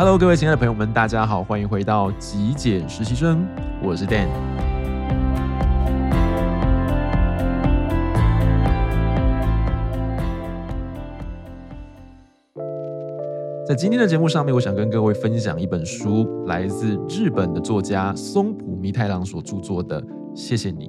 Hello，各位亲爱的朋友们，大家好，欢迎回到极简实习生，我是 Dan。在今天的节目上面，我想跟各位分享一本书，来自日本的作家松浦弥太郎所著作的《谢谢你》。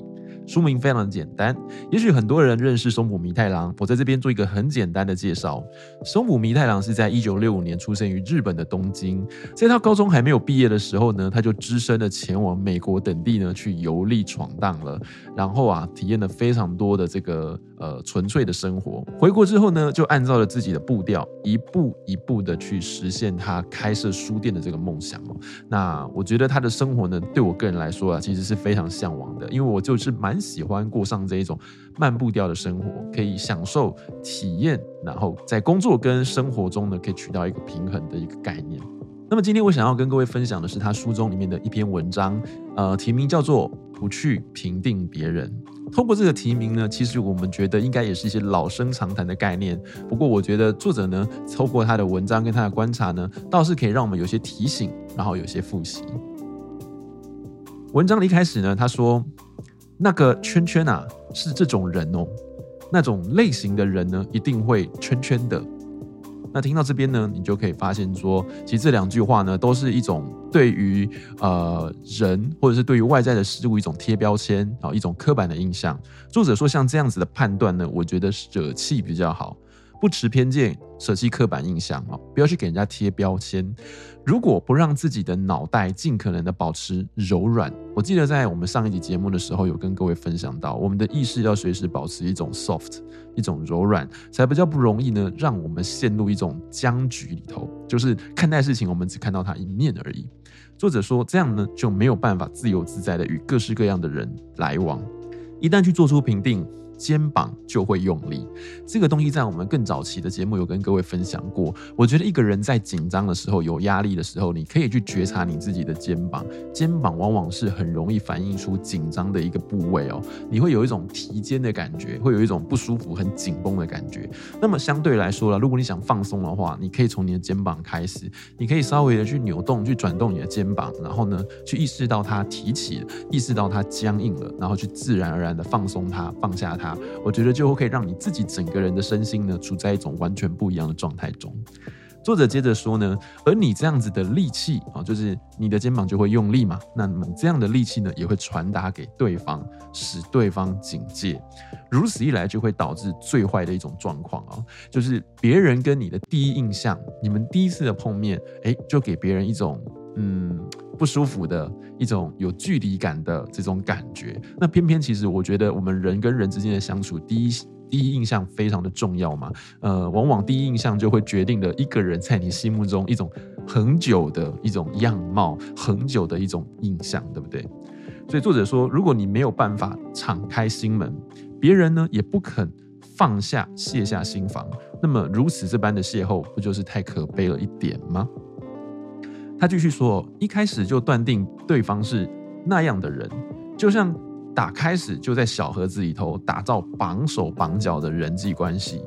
书名非常简单，也许很多人认识松浦弥太郎。我在这边做一个很简单的介绍。松浦弥太郎是在一九六五年出生于日本的东京，在他高中还没有毕业的时候呢，他就只身的前往美国等地呢去游历闯荡了，然后啊体验了非常多的这个呃纯粹的生活。回国之后呢，就按照了自己的步调，一步一步的去实现他开设书店的这个梦想哦。那我觉得他的生活呢，对我个人来说啊，其实是非常向往的，因为我就是蛮。喜欢过上这一种慢步调的生活，可以享受体验，然后在工作跟生活中呢，可以取到一个平衡的一个概念。那么今天我想要跟各位分享的是他书中里面的一篇文章，呃，题名叫做“不去评定别人”。透过这个提名呢，其实我们觉得应该也是一些老生常谈的概念。不过我觉得作者呢，透过他的文章跟他的观察呢，倒是可以让我们有些提醒，然后有些复习。文章的一开始呢，他说。那个圈圈啊，是这种人哦，那种类型的人呢，一定会圈圈的。那听到这边呢，你就可以发现说，其实这两句话呢，都是一种对于呃人或者是对于外在的事物一种贴标签啊，一种刻板的印象。作者说，像这样子的判断呢，我觉得舍弃比较好。不持偏见，舍弃刻板印象哦，不要去给人家贴标签。如果不让自己的脑袋尽可能的保持柔软，我记得在我们上一集节目的时候，有跟各位分享到，我们的意识要随时保持一种 soft，一种柔软，才比较不容易呢，让我们陷入一种僵局里头，就是看待事情，我们只看到它一面而已。作者说，这样呢，就没有办法自由自在的与各式各样的人来往，一旦去做出评定。肩膀就会用力，这个东西在我们更早期的节目有跟各位分享过。我觉得一个人在紧张的时候、有压力的时候，你可以去觉察你自己的肩膀，肩膀往往是很容易反映出紧张的一个部位哦。你会有一种提肩的感觉，会有一种不舒服、很紧绷的感觉。那么相对来说了，如果你想放松的话，你可以从你的肩膀开始，你可以稍微的去扭动、去转动你的肩膀，然后呢，去意识到它提起，意识到它僵硬了，然后去自然而然的放松它、放下它。我觉得就可以让你自己整个人的身心呢，处在一种完全不一样的状态中。作者接着说呢，而你这样子的力气啊，就是你的肩膀就会用力嘛，那么这样的力气呢，也会传达给对方，使对方警戒。如此一来，就会导致最坏的一种状况啊，就是别人跟你的第一印象，你们第一次的碰面，哎，就给别人一种嗯。不舒服的一种有距离感的这种感觉，那偏偏其实我觉得我们人跟人之间的相处，第一第一印象非常的重要嘛，呃，往往第一印象就会决定了一个人在你心目中一种恒久的一种样貌，恒久的一种印象，对不对？所以作者说，如果你没有办法敞开心门，别人呢也不肯放下卸下心防，那么如此这般的邂逅，不就是太可悲了一点吗？他继续说：“一开始就断定对方是那样的人，就像打开始就在小盒子里头打造绑手绑脚的人际关系。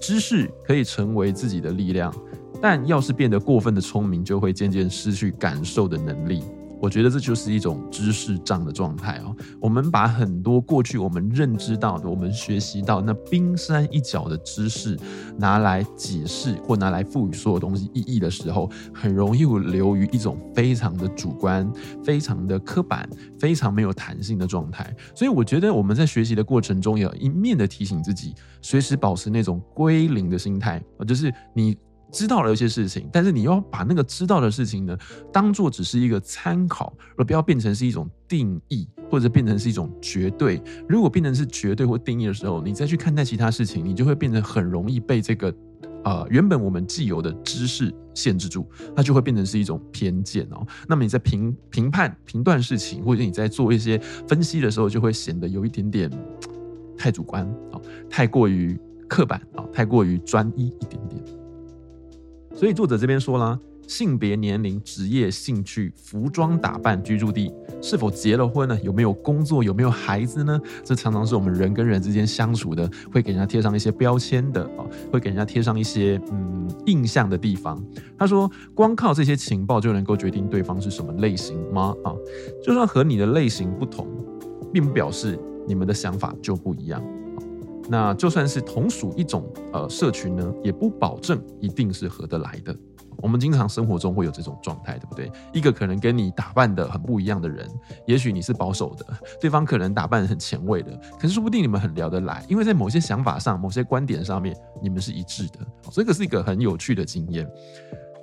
知识可以成为自己的力量，但要是变得过分的聪明，就会渐渐失去感受的能力。”我觉得这就是一种知识障的状态哦。我们把很多过去我们认知到的、我们学习到那冰山一角的知识拿来解释或拿来赋予所有东西意义的时候，很容易流于一种非常的主观、非常的刻板、非常没有弹性的状态。所以，我觉得我们在学习的过程中，要一面的提醒自己，随时保持那种归零的心态，就是你。知道了一些事情，但是你要把那个知道的事情呢，当做只是一个参考，而不要变成是一种定义，或者变成是一种绝对。如果变成是绝对或定义的时候，你再去看待其他事情，你就会变得很容易被这个呃原本我们既有的知识限制住，它就会变成是一种偏见哦。那么你在评评判、评断事情，或者你在做一些分析的时候，就会显得有一点点太主观啊，太过于刻板啊，太过于专一一点点。所以作者这边说了，性别、年龄、职业、兴趣、服装打扮、居住地，是否结了婚呢？有没有工作？有没有孩子呢？这常常是我们人跟人之间相处的，会给人家贴上一些标签的啊，会给人家贴上一些嗯印象的地方。他说，光靠这些情报就能够决定对方是什么类型吗？啊，就算和你的类型不同，并不表示你们的想法就不一样。那就算是同属一种呃社群呢，也不保证一定是合得来的。我们经常生活中会有这种状态，对不对？一个可能跟你打扮的很不一样的人，也许你是保守的，对方可能打扮很前卫的，可是说不定你们很聊得来，因为在某些想法上、某些观点上面，你们是一致的。所以这是一个很有趣的经验。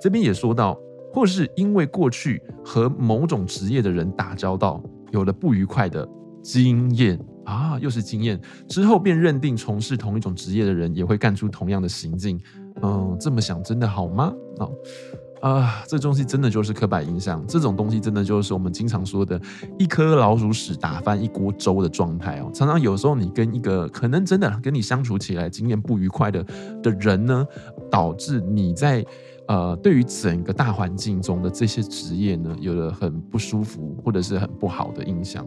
这边也说到，或是因为过去和某种职业的人打交道，有了不愉快的经验啊，又是经验之后，便认定从事同一种职业的人也会干出同样的行径。嗯，这么想真的好吗？哦，啊，这东西真的就是刻板印象，这种东西真的就是我们经常说的一颗老鼠屎打翻一锅粥的状态哦。常常有时候你跟一个可能真的跟你相处起来经验不愉快的的人呢，导致你在呃对于整个大环境中的这些职业呢，有了很不舒服或者是很不好的印象。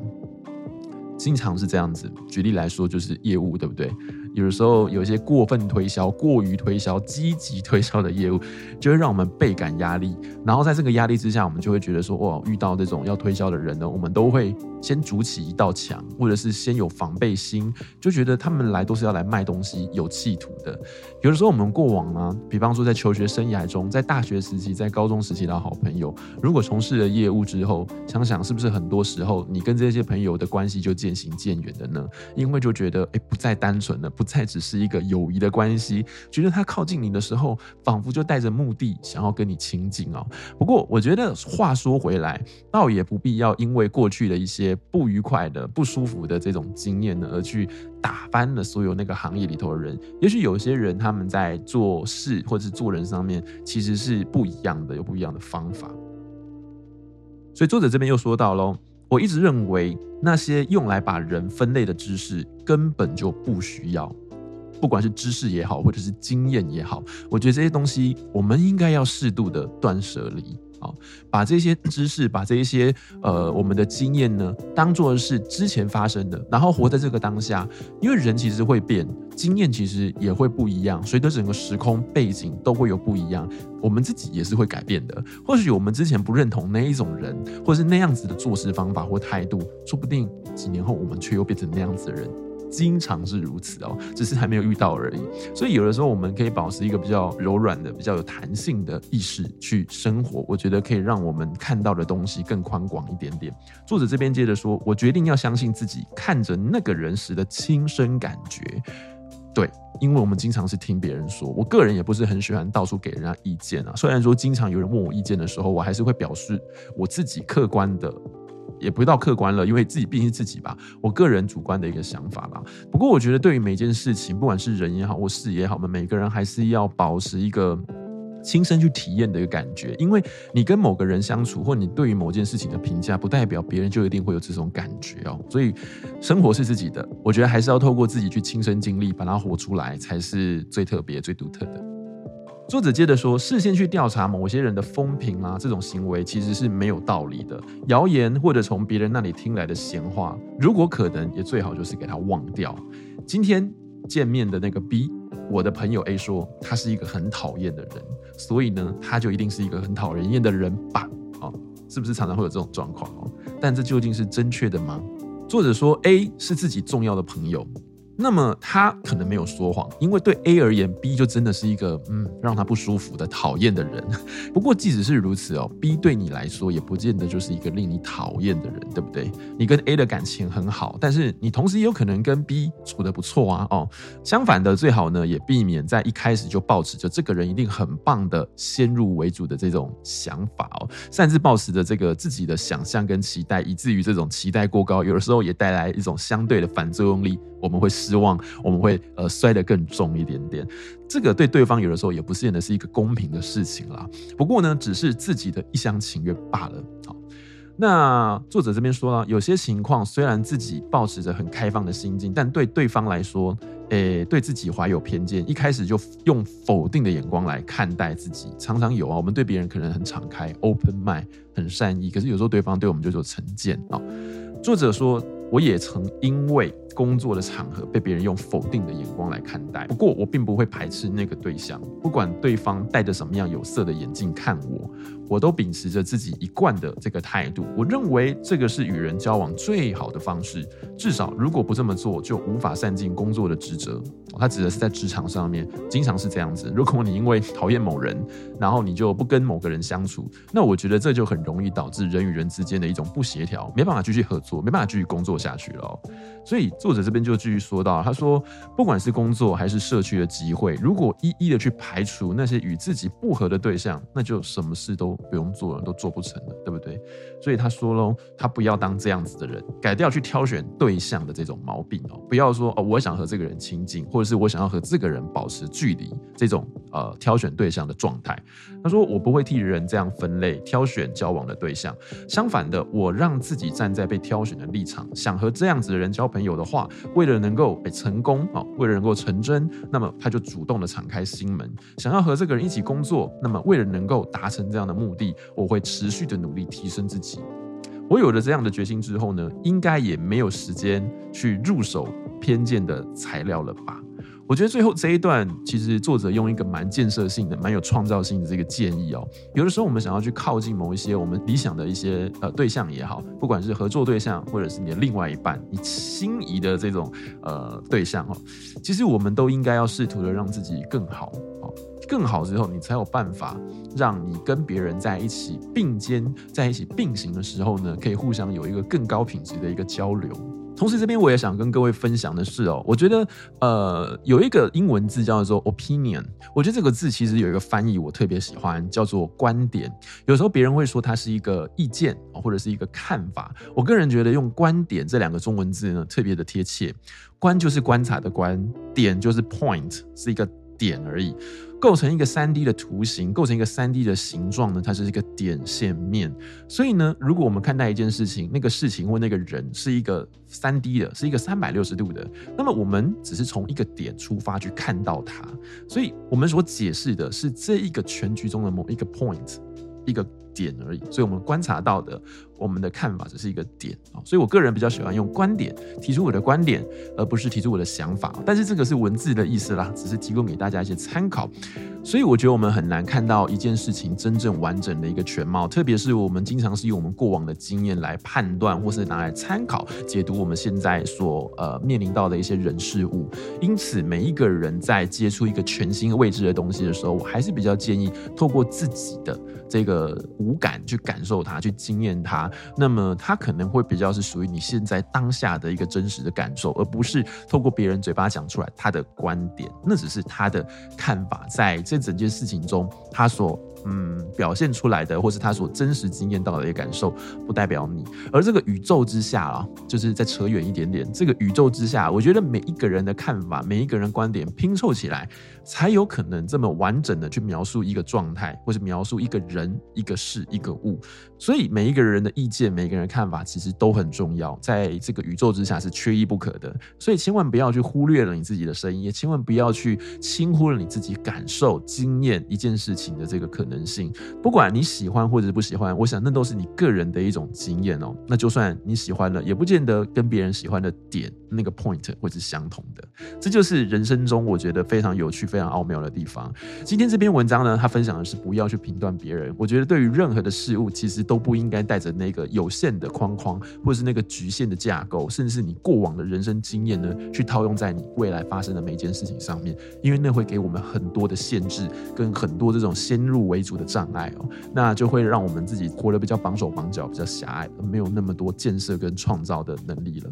经常是这样子，举例来说就是业务，对不对？有时候有一些过分推销、过于推销、积极推销的业务，就会让我们倍感压力。然后在这个压力之下，我们就会觉得说，哇，遇到这种要推销的人呢，我们都会先筑起一道墙，或者是先有防备心，就觉得他们来都是要来卖东西，有企图的。有的时候我们过往呢，比方说在求学生涯中，在大学时期、在高中时期的好朋友，如果从事了业务之后，想想是不是很多时候你跟这些朋友的关系就渐行渐远的呢？因为就觉得，哎，不再单纯了，不。才只是一个友谊的关系，觉得他靠近你的时候，仿佛就带着目的想要跟你亲近哦。不过，我觉得话说回来，倒也不必要因为过去的一些不愉快的、不舒服的这种经验呢，而去打翻了所有那个行业里头的人。也许有些人他们在做事或者是做人上面，其实是不一样的，有不一样的方法。所以作者这边又说到喽。我一直认为，那些用来把人分类的知识根本就不需要，不管是知识也好，或者是经验也好，我觉得这些东西我们应该要适度的断舍离。好把这些知识，把这一些呃我们的经验呢，当做是之前发生的，然后活在这个当下。因为人其实会变，经验其实也会不一样，随着整个时空背景都会有不一样。我们自己也是会改变的。或许我们之前不认同那一种人，或是那样子的做事方法或态度，说不定几年后我们却又变成那样子的人。经常是如此哦，只是还没有遇到而已。所以有的时候我们可以保持一个比较柔软的、比较有弹性的意识去生活，我觉得可以让我们看到的东西更宽广一点点。作者这边接着说：“我决定要相信自己看着那个人时的亲身感觉。”对，因为我们经常是听别人说，我个人也不是很喜欢到处给人家意见啊。虽然说经常有人问我意见的时候，我还是会表示我自己客观的。也不到客观了，因为自己毕竟是自己吧，我个人主观的一个想法吧。不过我觉得，对于每件事情，不管是人也好，或事也好，我们每个人还是要保持一个亲身去体验的一个感觉。因为你跟某个人相处，或你对于某件事情的评价，不代表别人就一定会有这种感觉哦。所以，生活是自己的，我觉得还是要透过自己去亲身经历，把它活出来，才是最特别、最独特的。作者接着说，事先去调查某些人的风评啊，这种行为其实是没有道理的。谣言或者从别人那里听来的闲话，如果可能，也最好就是给他忘掉。今天见面的那个 B，我的朋友 A 说他是一个很讨厌的人，所以呢，他就一定是一个很讨人厌的人吧？哦，是不是常常会有这种状况哦？但这究竟是正确的吗？作者说 A 是自己重要的朋友。那么他可能没有说谎，因为对 A 而言，B 就真的是一个嗯让他不舒服的讨厌的人。不过即使是如此哦，B 对你来说也不见得就是一个令你讨厌的人，对不对？你跟 A 的感情很好，但是你同时也有可能跟 B 处得不错啊哦。相反的，最好呢也避免在一开始就抱持着这个人一定很棒的先入为主的这种想法哦，擅自抱持着这个自己的想象跟期待，以至于这种期待过高，有的时候也带来一种相对的反作用力。我们会失望，我们会呃摔得更重一点点。这个对对方有的时候也不见得是一个公平的事情啦。不过呢，只是自己的一厢情愿罢了。好，那作者这边说呢，有些情况虽然自己抱持着很开放的心境，但对对方来说，诶，对自己怀有偏见，一开始就用否定的眼光来看待自己，常常有啊。我们对别人可能很敞开，open mind，很善意，可是有时候对方对我们就有成见啊。作者说，我也曾因为。工作的场合被别人用否定的眼光来看待，不过我并不会排斥那个对象，不管对方戴着什么样有色的眼镜看我，我都秉持着自己一贯的这个态度。我认为这个是与人交往最好的方式，至少如果不这么做，就无法善尽工作的职责。他指的是在职场上面，经常是这样子。如果你因为讨厌某人，然后你就不跟某个人相处，那我觉得这就很容易导致人与人之间的一种不协调，没办法继续合作，没办法继续工作下去了。所以。作者这边就继续说到，他说，不管是工作还是社区的机会，如果一一的去排除那些与自己不合的对象，那就什么事都不用做了，都做不成了，对不对？所以他说喽，他不要当这样子的人，改掉去挑选对象的这种毛病哦，不要说哦，我想和这个人亲近，或者是我想要和这个人保持距离这种呃挑选对象的状态。他说，我不会替人这样分类挑选交往的对象，相反的，我让自己站在被挑选的立场，想和这样子的人交朋友的话。为了能够成功啊，为了能够成真，那么他就主动的敞开心门，想要和这个人一起工作。那么为了能够达成这样的目的，我会持续的努力提升自己。我有了这样的决心之后呢，应该也没有时间去入手偏见的材料了吧。我觉得最后这一段，其实作者用一个蛮建设性的、蛮有创造性的这个建议哦。有的时候我们想要去靠近某一些我们理想的一些呃对象也好，不管是合作对象，或者是你的另外一半，你心仪的这种呃对象哦，其实我们都应该要试图的让自己更好哦，更好之后，你才有办法让你跟别人在一起并肩在一起并行的时候呢，可以互相有一个更高品质的一个交流。同时，这边我也想跟各位分享的是哦，我觉得呃有一个英文字叫做 opinion，我觉得这个字其实有一个翻译我特别喜欢，叫做观点。有时候别人会说它是一个意见或者是一个看法，我个人觉得用观点这两个中文字呢特别的贴切。观就是观察的观，点就是 point，是一个点而已。构成一个三 D 的图形，构成一个三 D 的形状呢，它是一个点线面。所以呢，如果我们看待一件事情，那个事情或那个人是一个三 D 的，是一个三百六十度的，那么我们只是从一个点出发去看到它。所以我们所解释的是这一个全局中的某一个 point，一个点而已。所以我们观察到的。我们的看法只是一个点啊，所以我个人比较喜欢用观点提出我的观点，而不是提出我的想法。但是这个是文字的意思啦，只是提供给大家一些参考。所以我觉得我们很难看到一件事情真正完整的一个全貌，特别是我们经常是用我们过往的经验来判断，或是拿来参考解读我们现在所呃面临到的一些人事物。因此，每一个人在接触一个全新未知的东西的时候，我还是比较建议透过自己的这个五感去感受它，去经验它。那么他可能会比较是属于你现在当下的一个真实的感受，而不是透过别人嘴巴讲出来他的观点，那只是他的看法，在这整件事情中他所。嗯，表现出来的，或是他所真实经验到的一个感受，不代表你。而这个宇宙之下啊，就是再扯远一点点，这个宇宙之下，我觉得每一个人的看法，每一个人观点拼凑起来，才有可能这么完整的去描述一个状态，或是描述一个人、一个事、一个物。所以每一个人的意见，每一个人看法，其实都很重要，在这个宇宙之下是缺一不可的。所以千万不要去忽略了你自己的声音，也千万不要去轻忽了你自己感受、经验一件事情的这个可能。性，不管你喜欢或者不喜欢，我想那都是你个人的一种经验哦。那就算你喜欢了，也不见得跟别人喜欢的点那个 point 会是相同的。这就是人生中我觉得非常有趣、非常奥妙的地方。今天这篇文章呢，他分享的是不要去评断别人。我觉得对于任何的事物，其实都不应该带着那个有限的框框，或是那个局限的架构，甚至是你过往的人生经验呢，去套用在你未来发生的每一件事情上面，因为那会给我们很多的限制，跟很多这种先入为主的障碍哦，那就会让我们自己活得比较绑手绑脚，比较狭隘，没有那么多建设跟创造的能力了。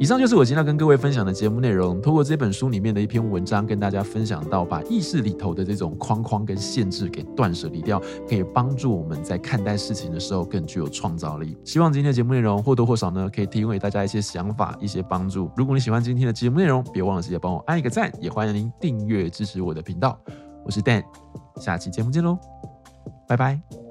以上就是我今天要跟各位分享的节目内容。透过这本书里面的一篇文章，跟大家分享到，把意识里头的这种框框跟限制给断舍离掉，可以帮助我们在看待事情的时候更具有创造力。希望今天的节目内容或多或少呢，可以提供给大家一些想法、一些帮助。如果你喜欢今天的节目内容，别忘了直接帮我按一个赞，也欢迎您订阅支持我的频道。我是 Dan，下期节目见喽。拜拜。